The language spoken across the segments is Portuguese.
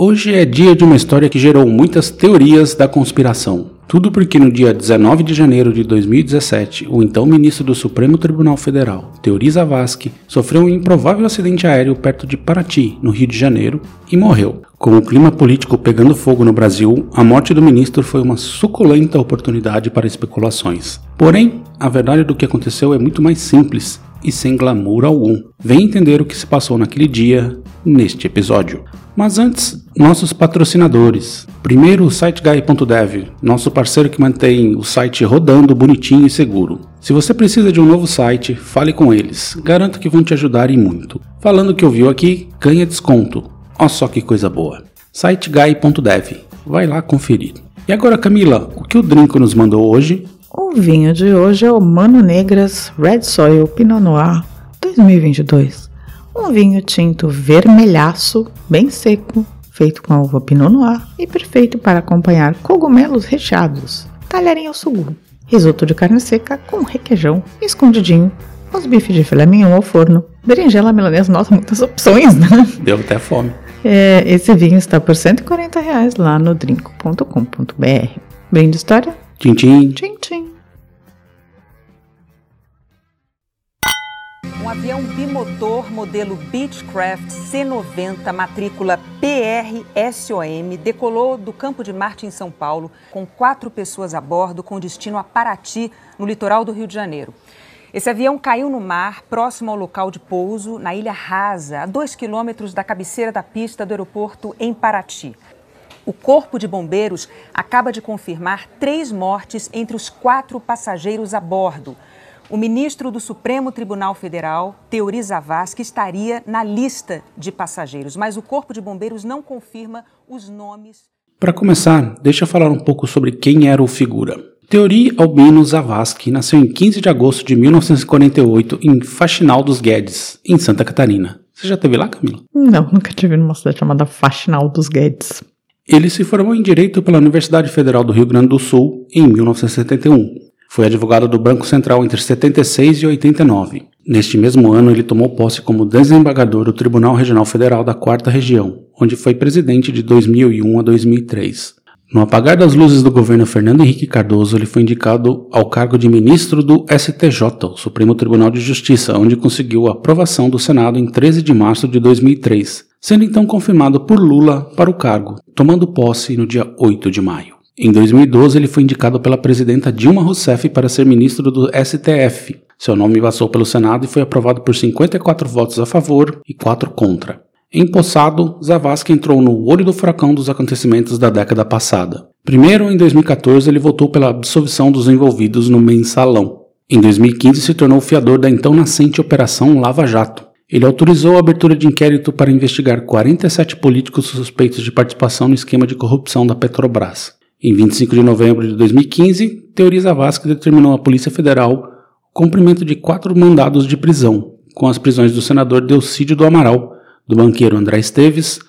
Hoje é dia de uma história que gerou muitas teorias da conspiração. Tudo porque no dia 19 de janeiro de 2017, o então ministro do Supremo Tribunal Federal, Teori Zavascki, sofreu um improvável acidente aéreo perto de Paraty, no Rio de Janeiro, e morreu. Com o clima político pegando fogo no Brasil, a morte do ministro foi uma suculenta oportunidade para especulações. Porém, a verdade do que aconteceu é muito mais simples e sem glamour algum. Vem entender o que se passou naquele dia neste episódio. Mas antes, nossos patrocinadores. Primeiro, o SiteGuy.dev, nosso parceiro que mantém o site rodando bonitinho e seguro. Se você precisa de um novo site, fale com eles. Garanto que vão te ajudar e muito. Falando que ouviu aqui, ganha desconto. Ó só que coisa boa. SiteGuy.dev. Vai lá conferir. E agora, Camila, o que o Drinco nos mandou hoje? O vinho de hoje é o Mano Negras Red Soil Pinot Noir 2022 um vinho tinto vermelhaço, bem seco, feito com a uva Pinot Noir e perfeito para acompanhar cogumelos recheados, talharinho ao sugo, risoto de carne seca com requeijão, escondidinho, os bifes de filé mignon ao forno, berinjela milanesa, nossa, muitas opções, né? Deu até fome. É, esse vinho está por 140 reais lá no drinco.com.br. Bem de história? Tchim, tchim. Tchim, tchim. Um avião bimotor modelo Beechcraft C-90, matrícula PRSOM, decolou do Campo de Marte em São Paulo com quatro pessoas a bordo com destino a Paraty, no litoral do Rio de Janeiro. Esse avião caiu no mar, próximo ao local de pouso, na Ilha Rasa, a dois quilômetros da cabeceira da pista do aeroporto em Paraty. O Corpo de Bombeiros acaba de confirmar três mortes entre os quatro passageiros a bordo. O ministro do Supremo Tribunal Federal, Teori Zavascki, estaria na lista de passageiros, mas o Corpo de Bombeiros não confirma os nomes. Para começar, deixa eu falar um pouco sobre quem era o figura. Teori Albino Zavascki nasceu em 15 de agosto de 1948 em Faxinal dos Guedes, em Santa Catarina. Você já esteve lá, Camila? Não, nunca tive numa cidade chamada Faxinal dos Guedes. Ele se formou em Direito pela Universidade Federal do Rio Grande do Sul em 1971 foi advogado do Banco Central entre 76 e 89. Neste mesmo ano, ele tomou posse como desembargador do Tribunal Regional Federal da Quarta Região, onde foi presidente de 2001 a 2003. No apagar das luzes do governo Fernando Henrique Cardoso, ele foi indicado ao cargo de ministro do STJ, o Supremo Tribunal de Justiça, onde conseguiu a aprovação do Senado em 13 de março de 2003, sendo então confirmado por Lula para o cargo, tomando posse no dia 8 de maio. Em 2012, ele foi indicado pela presidenta Dilma Rousseff para ser ministro do STF. Seu nome passou pelo Senado e foi aprovado por 54 votos a favor e 4 contra. Empossado, Zavascki entrou no olho do furacão dos acontecimentos da década passada. Primeiro, em 2014, ele votou pela absolvição dos envolvidos no mensalão. Em 2015, se tornou fiador da então nascente Operação Lava Jato. Ele autorizou a abertura de inquérito para investigar 47 políticos suspeitos de participação no esquema de corrupção da Petrobras. Em 25 de novembro de 2015, Teori Zavascki determinou à Polícia Federal o cumprimento de quatro mandados de prisão, com as prisões do senador Delcídio do Amaral, do banqueiro André Esteves,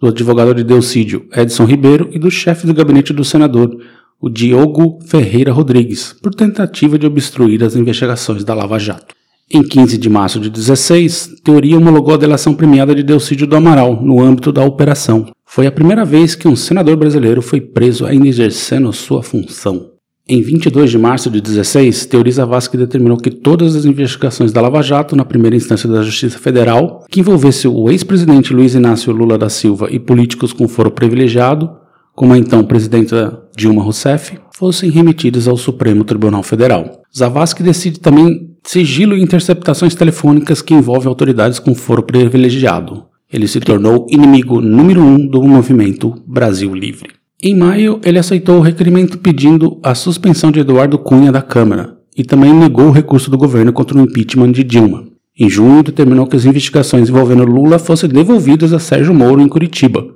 do advogado de Delcídio Edson Ribeiro e do chefe do gabinete do senador, o Diogo Ferreira Rodrigues, por tentativa de obstruir as investigações da Lava Jato. Em 15 de março de 16, Teoria homologou a delação premiada de Delcídio do Amaral no âmbito da operação. Foi a primeira vez que um senador brasileiro foi preso ainda exercendo sua função. Em 22 de março de 16, Teori Zavascki determinou que todas as investigações da Lava Jato na primeira instância da Justiça Federal, que envolvesse o ex-presidente Luiz Inácio Lula da Silva e políticos com foro privilegiado, como a então presidenta Dilma Rousseff, fossem remetidas ao Supremo Tribunal Federal. Zavascki decide também sigilo e interceptações telefônicas que envolvem autoridades com foro privilegiado. Ele se tornou inimigo número um do movimento Brasil Livre. Em maio, ele aceitou o requerimento pedindo a suspensão de Eduardo Cunha da Câmara e também negou o recurso do governo contra o impeachment de Dilma. Em junho, determinou que as investigações envolvendo Lula fossem devolvidas a Sérgio Moro em Curitiba,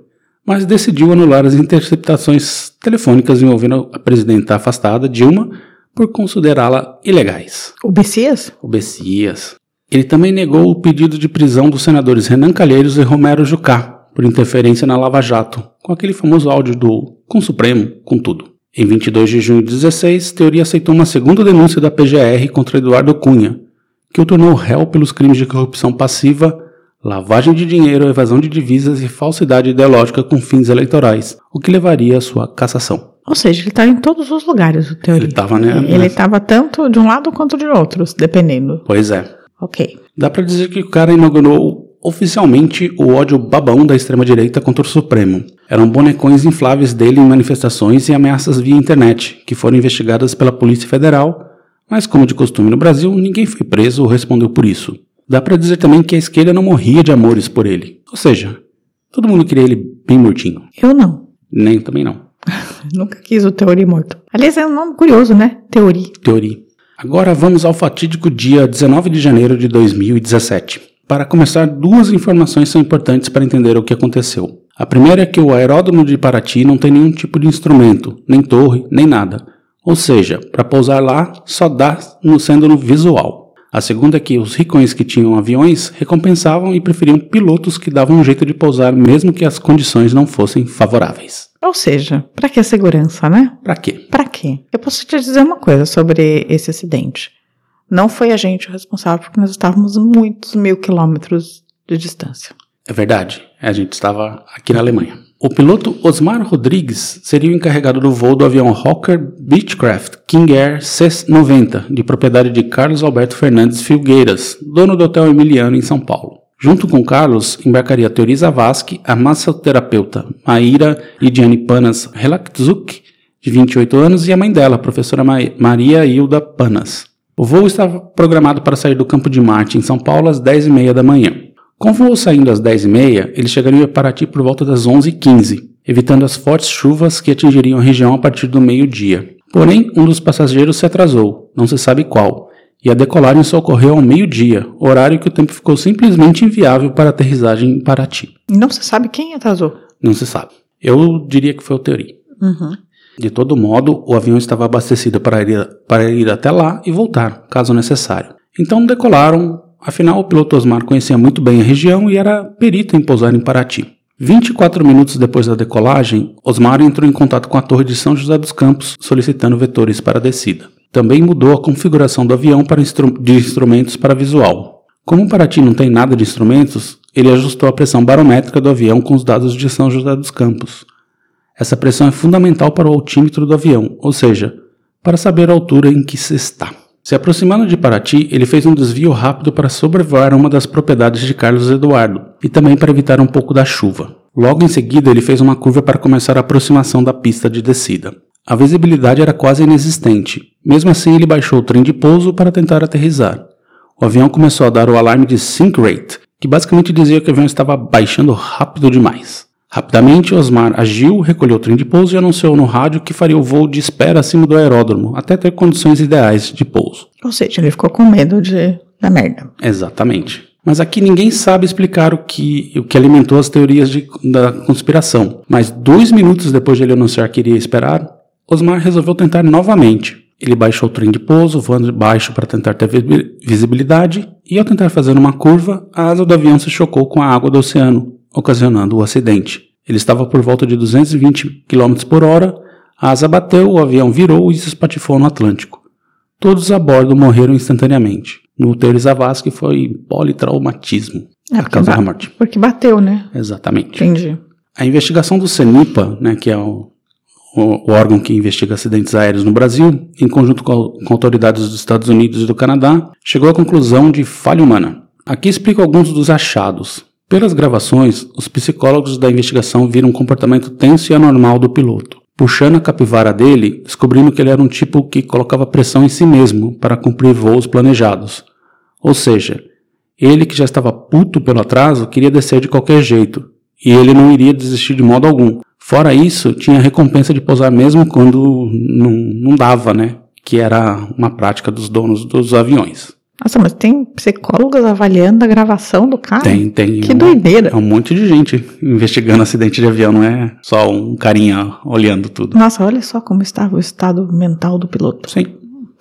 mas decidiu anular as interceptações telefônicas envolvendo a presidenta afastada, Dilma, por considerá-la ilegais. O Bessias? O. Ele também negou o pedido de prisão dos senadores Renan Calheiros e Romero Jucá por interferência na Lava Jato, com aquele famoso áudio do Com Supremo, com tudo. Em 22 de junho de 16, Teoria aceitou uma segunda denúncia da PGR contra Eduardo Cunha, que o tornou réu pelos crimes de corrupção passiva, lavagem de dinheiro, evasão de divisas e falsidade ideológica com fins eleitorais, o que levaria à sua cassação. Ou seja, ele está em todos os lugares, o Teoria. Ele estava, né? Ele estava tanto de um lado quanto de outros, dependendo. Pois é. Ok. Dá para dizer que o cara inaugurou oficialmente o ódio babão da extrema-direita contra o Supremo. Eram bonecões infláveis dele em manifestações e ameaças via internet, que foram investigadas pela Polícia Federal, mas como de costume no Brasil, ninguém foi preso ou respondeu por isso. Dá para dizer também que a esquerda não morria de amores por ele. Ou seja, todo mundo queria ele bem mortinho. Eu não. Nem também não. Nunca quis o Teoria morto. Aliás, é um nome curioso, né? Teoria. Teoria. Agora vamos ao fatídico dia 19 de janeiro de 2017. Para começar, duas informações são importantes para entender o que aconteceu. A primeira é que o aeródromo de Paraty não tem nenhum tipo de instrumento, nem torre, nem nada. Ou seja, para pousar lá só dá no sendo no visual. A segunda é que os ricões que tinham aviões recompensavam e preferiam pilotos que davam um jeito de pousar mesmo que as condições não fossem favoráveis. Ou seja, para que segurança, né? Para quê? Para quê? Eu posso te dizer uma coisa sobre esse acidente. Não foi a gente o responsável porque nós estávamos muitos mil quilômetros de distância. É verdade, a gente estava aqui na Alemanha. O piloto Osmar Rodrigues seria o encarregado do voo do avião Hawker Beechcraft King Air C-90, de propriedade de Carlos Alberto Fernandes Filgueiras, dono do Hotel Emiliano em São Paulo. Junto com Carlos, embarcaria Teori Zavascki, a massoterapeuta Maíra Lidiane Panas Relakzuk, de 28 anos, e a mãe dela, a professora Maria Hilda Panas. O voo estava programado para sair do campo de Marte, em São Paulo, às 10h30 da manhã. Com o voo saindo às 10h30, eles chegariam a Paraty por volta das 11h15, evitando as fortes chuvas que atingiriam a região a partir do meio-dia. Porém, um dos passageiros se atrasou, não se sabe qual, e a decolagem só ocorreu ao meio-dia, horário que o tempo ficou simplesmente inviável para aterrissagem em Paraty. Não se sabe quem atrasou. Não se sabe. Eu diria que foi o Teori. Uhum. De todo modo, o avião estava abastecido para ir, para ir até lá e voltar, caso necessário. Então decolaram, afinal o piloto Osmar conhecia muito bem a região e era perito em pousar em Paraty. 24 minutos depois da decolagem, Osmar entrou em contato com a torre de São José dos Campos solicitando vetores para a descida. Também mudou a configuração do avião para instru de instrumentos para visual. Como Paraty não tem nada de instrumentos, ele ajustou a pressão barométrica do avião com os dados de São José dos Campos. Essa pressão é fundamental para o altímetro do avião, ou seja, para saber a altura em que se está. Se aproximando de Paraty, ele fez um desvio rápido para sobrevoar uma das propriedades de Carlos Eduardo e também para evitar um pouco da chuva. Logo em seguida, ele fez uma curva para começar a aproximação da pista de descida. A visibilidade era quase inexistente. Mesmo assim, ele baixou o trem de pouso para tentar aterrissar. O avião começou a dar o alarme de sink rate, que basicamente dizia que o avião estava baixando rápido demais. Rapidamente, Osmar agiu, recolheu o trem de pouso e anunciou no rádio que faria o voo de espera acima do aeródromo, até ter condições ideais de pouso. Ou seja, ele ficou com medo de da merda. Exatamente. Mas aqui ninguém sabe explicar o que, o que alimentou as teorias de, da conspiração. Mas dois minutos depois de ele anunciar que iria esperar, Osmar resolveu tentar novamente. Ele baixou o trem de pouso, voando baixo para tentar ter visibilidade, e ao tentar fazer uma curva, a asa do avião se chocou com a água do oceano, ocasionando o acidente. Ele estava por volta de 220 km por hora, a asa bateu, o avião virou e se espatifou no Atlântico. Todos a bordo morreram instantaneamente. No Teori Zavascki foi politraumatismo. É, a causa da morte. Porque bateu, né? Exatamente. Entendi. A investigação do CENIPA, né, que é o, o, órgão que investiga acidentes aéreos no Brasil, em conjunto com, com autoridades dos Estados Unidos e do Canadá, chegou à conclusão de falha humana. Aqui explico alguns dos achados. Pelas gravações, os psicólogos da investigação viram um comportamento tenso e anormal do piloto. Puxando a capivara dele, descobrindo que ele era um tipo que colocava pressão em si mesmo para cumprir voos planejados. Ou seja, ele que já estava puto pelo atraso queria descer de qualquer jeito, e ele não iria desistir de modo algum. Fora isso, tinha a recompensa de pousar mesmo quando não, não dava, né? Que era uma prática dos donos dos aviões. Nossa, mas tem psicólogos avaliando a gravação do cara? Tem, tem. Que um- doideira. É um monte de gente investigando acidente de avião, não é só um carinha olhando tudo. Nossa, olha só como estava o estado mental do piloto. Sim.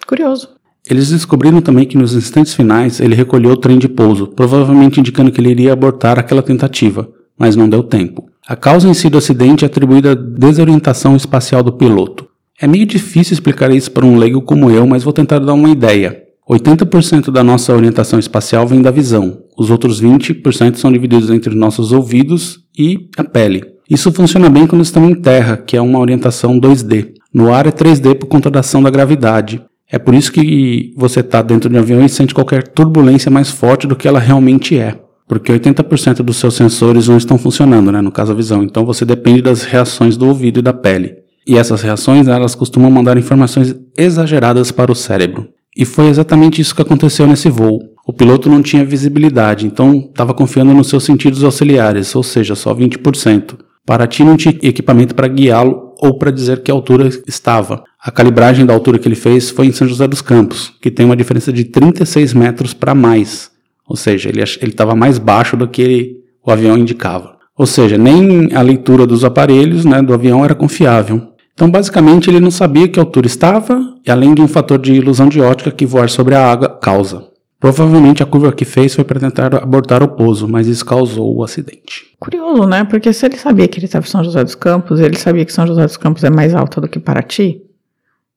Curioso. Eles descobriram também que nos instantes finais ele recolheu o trem de pouso, provavelmente indicando que ele iria abortar aquela tentativa, mas não deu tempo. A causa em si do acidente é atribuída à desorientação espacial do piloto. É meio difícil explicar isso para um leigo como eu, mas vou tentar dar uma ideia. 80% da nossa orientação espacial vem da visão, os outros 20% são divididos entre nossos ouvidos e a pele. Isso funciona bem quando estamos em terra, que é uma orientação 2D. No ar é 3D por conta da ação da gravidade. É por isso que você está dentro de um avião e sente qualquer turbulência mais forte do que ela realmente é. Porque 80% dos seus sensores não estão funcionando, né? no caso a visão. Então você depende das reações do ouvido e da pele. E essas reações, elas costumam mandar informações exageradas para o cérebro. E foi exatamente isso que aconteceu nesse voo. O piloto não tinha visibilidade, então estava confiando nos seus sentidos auxiliares, ou seja, só 20%. Paraty não tinha equipamento para guiá-lo ou para dizer que altura estava. A calibragem da altura que ele fez foi em São José dos Campos, que tem uma diferença de 36 metros para mais. Ou seja, ele estava mais baixo do que ele- o avião indicava. Ou seja, nem a leitura dos aparelhos né, do avião era confiável. Então, basicamente, ele não sabia que altura estava, e além de um fator de ilusão de ótica que voar sobre a água causa. Provavelmente a curva que fez foi para tentar abortar o pouso, mas isso causou o acidente. Curioso, né? Porque se ele sabia que ele estava em São José dos Campos, ele sabia que São José dos Campos é mais alta do que Paraty,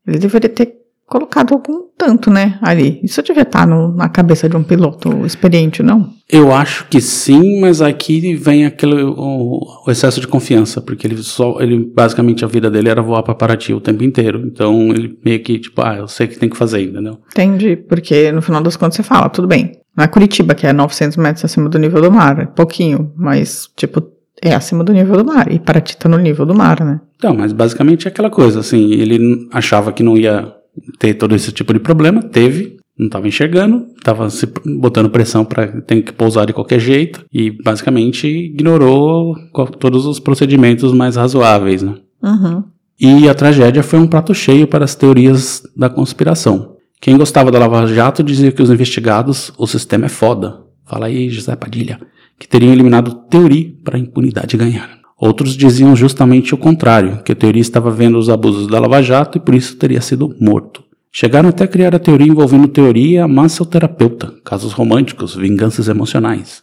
ele deveria ter colocado algum tanto, né? Ali. Isso devia estar no- na cabeça de um piloto experiente, não? Eu acho que sim, mas aqui vem aquele o, o excesso de confiança, porque ele só ele basicamente a vida dele era voar para Paraty o tempo inteiro. Então ele meio que tipo, ah, eu sei que tem que fazer, entendeu? Entendi. Porque no final das contas você fala, tudo bem. É Curitiba, que é 900 metros acima do nível do mar. É pouquinho, mas, tipo, é acima do nível do mar. E Paraty tá no nível do mar, né? Então, mas basicamente é aquela coisa, assim, ele achava que não ia ter todo esse tipo de problema, teve, não estava enxergando, estava se botando pressão para ter que pousar de qualquer jeito e basicamente ignorou todos os procedimentos mais razoáveis, né? Uhum. E a tragédia foi um prato cheio para as teorias da conspiração. Quem gostava da Lava Jato dizia que os investigados, o sistema é foda. Fala aí, José Padilha, que teriam eliminado teoria para a impunidade ganhar. Outros diziam justamente o contrário, que a teoria estava vendo os abusos da Lava Jato e por isso teria sido morto. Chegaram até a criar a teoria envolvendo teoria massoterapeuta, casos românticos, vinganças emocionais.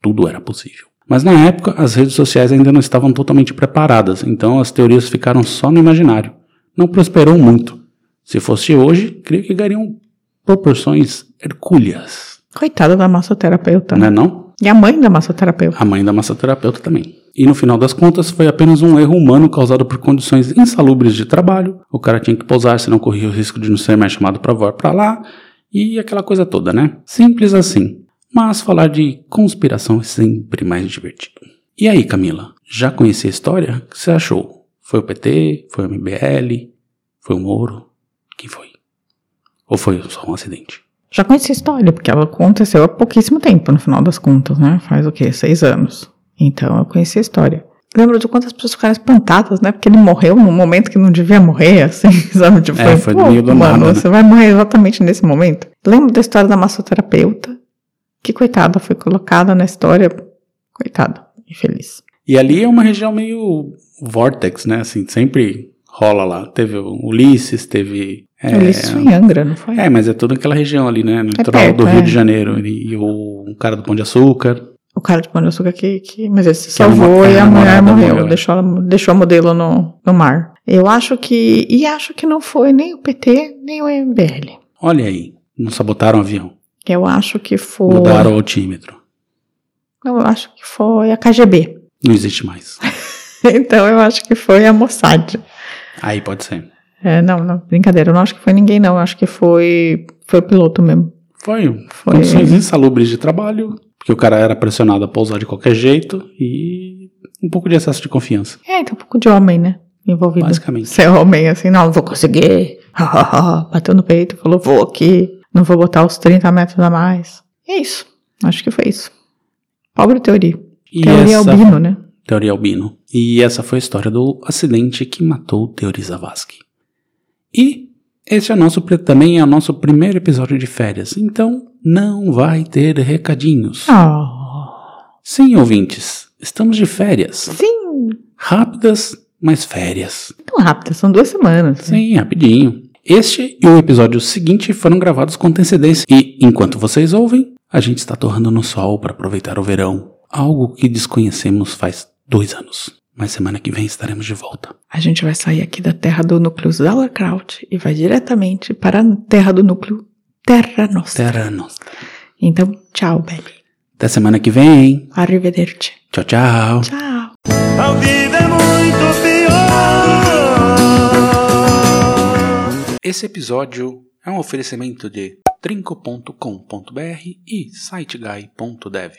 Tudo era possível. Mas na época, as redes sociais ainda não estavam totalmente preparadas, então as teorias ficaram só no imaginário. Não prosperou muito. Se fosse hoje, creio que ganhariam proporções hercúleas. Coitada da massoterapeuta. Não é não? E a mãe da massoterapeuta. A mãe da massoterapeuta também. E no final das contas, foi apenas um erro humano causado por condições insalubres de trabalho. O cara tinha que pousar, senão corria o risco de não ser mais chamado para voar para lá. E aquela coisa toda, né? Simples assim. Mas falar de conspiração é sempre mais divertido. E aí, Camila? Já conhecia a história? O que você achou? Foi o PT? Foi o MBL? Foi o Moro? Quem foi? Ou foi só um acidente? Já conheci a história, porque ela aconteceu há pouquíssimo tempo, no final das contas, né? Faz o quê? Seis anos. Então eu conheci a história. Lembro de quantas pessoas ficaram espantadas, né? Porque ele morreu num momento que não devia morrer, assim, sabe? Tipo, É, foi pô, meio do mano, nada, né? você vai morrer exatamente nesse momento. Lembro da história da massoterapeuta, que coitada, foi colocada na história, coitada, infeliz. E ali é uma região meio vortex, né? Assim, sempre rola lá. Teve o Ulisses, teve. É, Ulisses foi em Angra, não foi? é, mas é toda aquela região ali, né? No litoral perto, do Rio é. de Janeiro. E, e o cara do Pão de Açúcar. O cara de Pão de Açúcar que, que mas ele se a salvou e a mulher morreu, morreu, é. deixou, ela- deixou a modelo no, no mar. Eu acho que, e acho que não foi nem o PT, nem o MBL. Olha aí. Não sabotaram o avião. Eu acho que foi, Mudaram o altímetro. eu acho que foi a KGB. Não existe mais. então eu acho que foi a Mossad. Aí pode ser. É, não, não, brincadeira, eu não acho que foi ninguém não, eu acho que foi, foi o piloto mesmo. Foi, Foi. condições insalubres de trabalho. Porque o cara era pressionado a pousar de qualquer jeito. E um pouco de excesso de confiança. É, tem um pouco de homem, né, envolvido. Basicamente. Ser homem assim, não, não vou conseguir. Bateu no peito, falou, vou aqui, não vou botar os 30 metros a mais. E é isso. Acho que foi isso. Pobre teoria. E teoria essa- albino, né? Teoria Albino. E essa foi a história do acidente que matou Teori Zavascki. E Esse é o nosso, também é o nosso primeiro episódio de férias, então não vai ter recadinhos. Oh, Sim, ouvintes, estamos de férias. sim, Rápidas, mas férias. tão rápido, são duas semanas. Sim, rapidinho. Este e o episódio seguinte foram gravados com antecedência e, enquanto vocês ouvem, a gente está torrando no sol para aproveitar o verão. Algo que desconhecemos faz dois anos. Mas semana que vem estaremos de volta. A gente vai sair aqui da terra do núcleo Sauerkraut e vai diretamente para a terra do núcleo Terra Nostra. Terra Nostra. Então, tchau, Belly. Até semana que vem. Arrivederci. Tchau, tchau. Tchau. A vida é muito pior. Esse episódio é um oferecimento de trinco.com.br e siteguy.dev.